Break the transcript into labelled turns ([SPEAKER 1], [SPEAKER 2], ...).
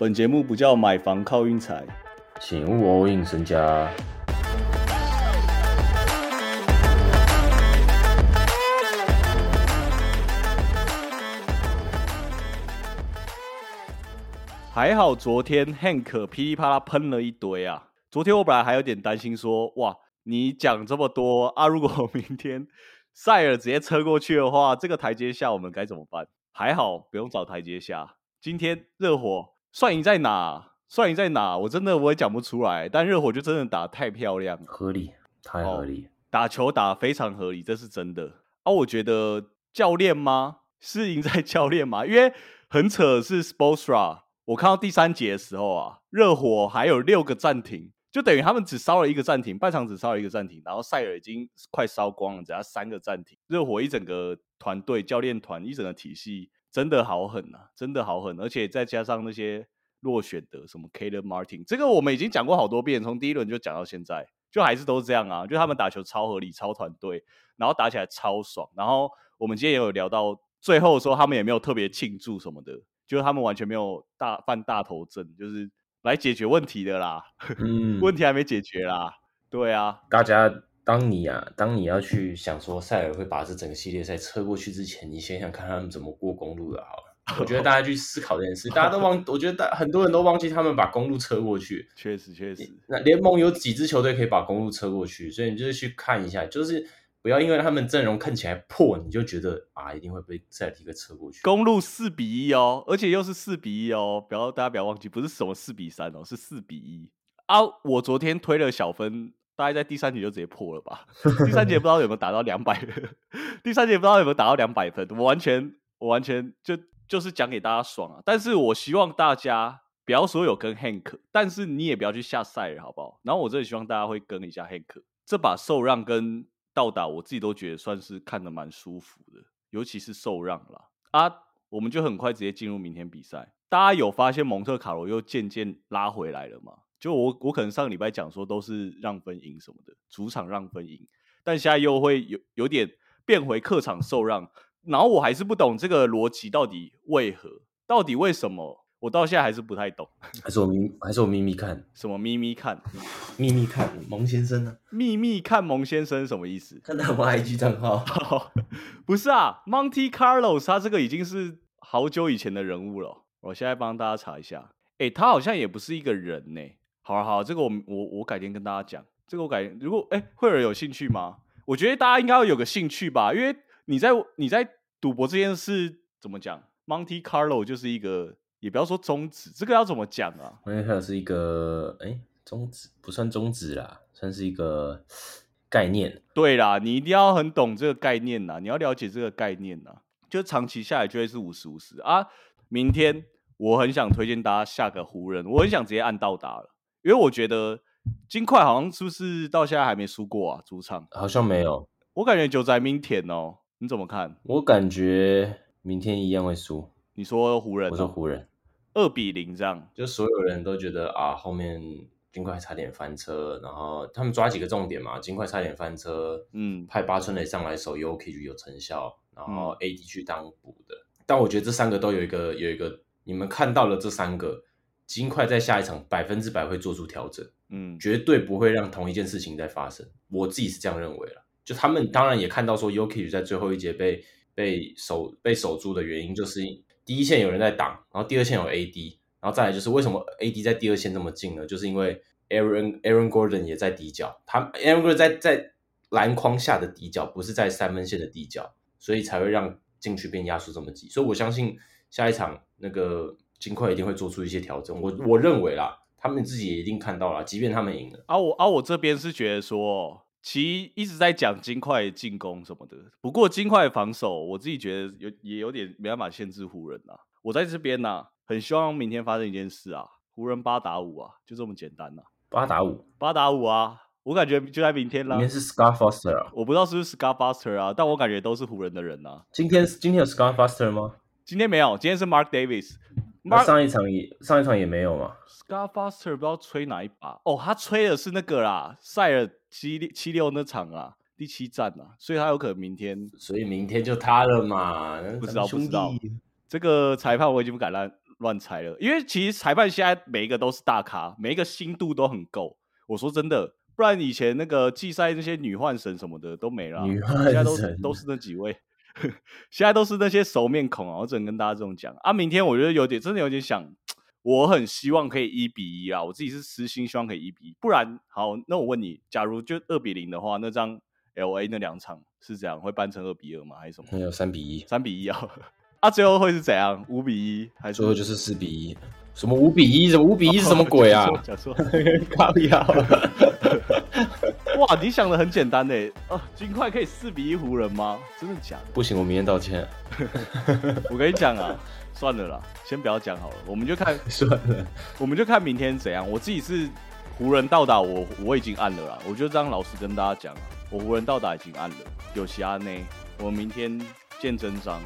[SPEAKER 1] 本节目不叫买房靠运财，
[SPEAKER 2] 请勿 all in 身家。
[SPEAKER 1] 还好昨天 Hank 噼里啪啦喷了一堆啊！昨天我本来还有点担心说，哇，你讲这么多啊，如果明天 塞尔直接车过去的话，这个台阶下我们该怎么办？还好不用找台阶下。今天热火算赢在哪？算赢在哪？我真的我也讲不出来。但热火就真的打太漂亮，
[SPEAKER 2] 合理，太合理，
[SPEAKER 1] 打球打非常合理，这是真的。啊，我觉得教练吗？是赢在教练吗？因为很扯，是 Sportsra。我看到第三节的时候啊，热火还有六个暂停，就等于他们只烧了一个暂停，半场只烧了一个暂停，然后塞尔已经快烧光了，只要三个暂停。热火一整个团队、教练团一整个体系真的好狠啊，真的好狠，而且再加上那些落选的什么 Kalen Martin，这个我们已经讲过好多遍，从第一轮就讲到现在，就还是都是这样啊，就他们打球超合理、超团队，然后打起来超爽。然后我们今天也有聊到最后的时候他们也没有特别庆祝什么的。就是他们完全没有大犯大头症，就是来解决问题的啦。嗯，问题还没解决啦。对啊，
[SPEAKER 2] 大家当你啊，当你要去想说塞尔会把这整个系列赛车过去之前，你想想看他们怎么过公路的，好了。我觉得大家去思考这件事，大家都忘，我觉得大很多人都忘记他们把公路车过去。
[SPEAKER 1] 确实，确实。
[SPEAKER 2] 那联盟有几支球队可以把公路车过去？所以你就是去看一下，就是。不要因为他们阵容看起来破，你就觉得啊一定会被塞尔提克车过去。
[SPEAKER 1] 公路四比一哦，而且又是四比一哦，不要大家不要忘记，不是什么四比三哦，是四比一啊！我昨天推了小分，大概在第三节就直接破了吧？第三节不知道有没有打到两百，第三节不知道有没有打到两百分。我完全我完全就就是讲给大家爽啊！但是我希望大家不要说有跟 Hank，但是你也不要去下塞尔，好不好？然后我真的希望大家会跟一下 Hank，这把受让跟。到达我自己都觉得算是看的蛮舒服的，尤其是受让了啊，我们就很快直接进入明天比赛。大家有发现蒙特卡罗又渐渐拉回来了吗？就我我可能上个礼拜讲说都是让分赢什么的，主场让分赢，但现在又会有有点变回客场受让，然后我还是不懂这个逻辑到底为何，到底为什么？我到现在还是不太懂，
[SPEAKER 2] 还是我咪还是我咪咪看
[SPEAKER 1] 什么咪咪看
[SPEAKER 2] 咪咪看蒙先生呢？
[SPEAKER 1] 秘密看蒙先生什么意思？
[SPEAKER 2] 看到我 IG 账号？
[SPEAKER 1] 不是啊，Monte Carlos 他这个已经是好久以前的人物了。我现在帮大家查一下，哎，他好像也不是一个人呢。好了好，这个我我我改天跟大家讲。这个我改如果哎会有人有兴趣吗？我觉得大家应该要有个兴趣吧，因为你在你在赌博这件事怎么讲？Monte Carlo 就是一个。也不要说宗旨，这个要怎么讲啊？
[SPEAKER 2] 因为它是一个，哎，宗旨不算宗旨啦，算是一个概念。
[SPEAKER 1] 对啦，你一定要很懂这个概念呐，你要了解这个概念呐，就长期下来就会是五十五十啊。明天我很想推荐大家下个湖人，我很想直接按到达了，因为我觉得金块好像是不是到现在还没输过啊？主场
[SPEAKER 2] 好像没有，
[SPEAKER 1] 我感觉就在明天哦，你怎么看？
[SPEAKER 2] 我感觉明天一样会输。
[SPEAKER 1] 你说湖人？
[SPEAKER 2] 我说湖人，
[SPEAKER 1] 二比零这样，
[SPEAKER 2] 就所有人都觉得啊，后面金块差点翻车，然后他们抓几个重点嘛，金块差点翻车，嗯，派八村垒上来守 U K 就有成效，然后 A D 去当补的，但我觉得这三个都有一个有一个，你们看到了这三个，金块在下一场百分之百会做出调整，嗯，绝对不会让同一件事情再发生，我自己是这样认为了，就他们当然也看到说 U K 在最后一节被被守被守住的原因就是。第一线有人在挡，然后第二线有 AD，然后再来就是为什么 AD 在第二线这么近呢？就是因为 Aaron Aaron Gordon 也在底角，他 Aaron Gordon 在在篮筐下的底角，不是在三分线的底角，所以才会让禁区变压缩这么急。所以我相信下一场那个金块一定会做出一些调整。我我认为啦，他们自己也一定看到了，即便他们赢了。
[SPEAKER 1] 啊我啊我这边是觉得说。其一直在讲金块进攻什么的，不过金块防守，我自己觉得有也有点没办法限制湖人呐。我在这边呐，很希望明天发生一件事啊，湖人八打五啊，就这么简单呐。
[SPEAKER 2] 八打五，
[SPEAKER 1] 八打五啊，我感觉就在明天啦。
[SPEAKER 2] 明天是 Scar Foster，
[SPEAKER 1] 我不知道是不是 Scar Foster 啊，但我感觉都是湖人的人呐。
[SPEAKER 2] 今天今天有 Scar Foster 吗？
[SPEAKER 1] 今天没有，今天是 Mark Davis。
[SPEAKER 2] 上一场也上一场也没有嘛。
[SPEAKER 1] Scarfaster 不知道吹哪一把哦，他吹的是那个啦，塞尔七六七六那场啊，第七战啊，所以他有可能明天，
[SPEAKER 2] 所以明天就他了嘛。
[SPEAKER 1] 不知道不知道，这个裁判我已经不敢乱乱猜了，因为其实裁判现在每一个都是大咖，每一个心度都很够。我说真的，不然以前那个季赛那些女幻神什么的都没了，现在都都是那几位，现在都是那些熟面孔啊！我只能跟大家这种讲啊。明天我觉得有点真的有点想，我很希望可以一比一啊！我自己是私心希望可以一比一，不然好，那我问你，假如就二比零的话，那张 L A 那两场是这样会扳成二比二吗？还是什么？
[SPEAKER 2] 没有三比一，
[SPEAKER 1] 三比一啊！啊，最后会是怎样？五比一还是
[SPEAKER 2] 最后就是四比一？什么五比一？什么五比一是什么鬼啊？
[SPEAKER 1] 讲错，
[SPEAKER 2] 靠呀！
[SPEAKER 1] 哇，你想的很简单呢。哦，金块可以四比一湖人吗？真的假的？
[SPEAKER 2] 不行，我明天道歉。
[SPEAKER 1] 我跟你讲啊，算了啦，先不要讲好了，我们就看
[SPEAKER 2] 算了，
[SPEAKER 1] 我们就看明天怎样。我自己是湖人到达，我我已经按了啦。我就这样老实跟大家讲啊，我湖人到达已经按了，有其他呢。我明天见真章。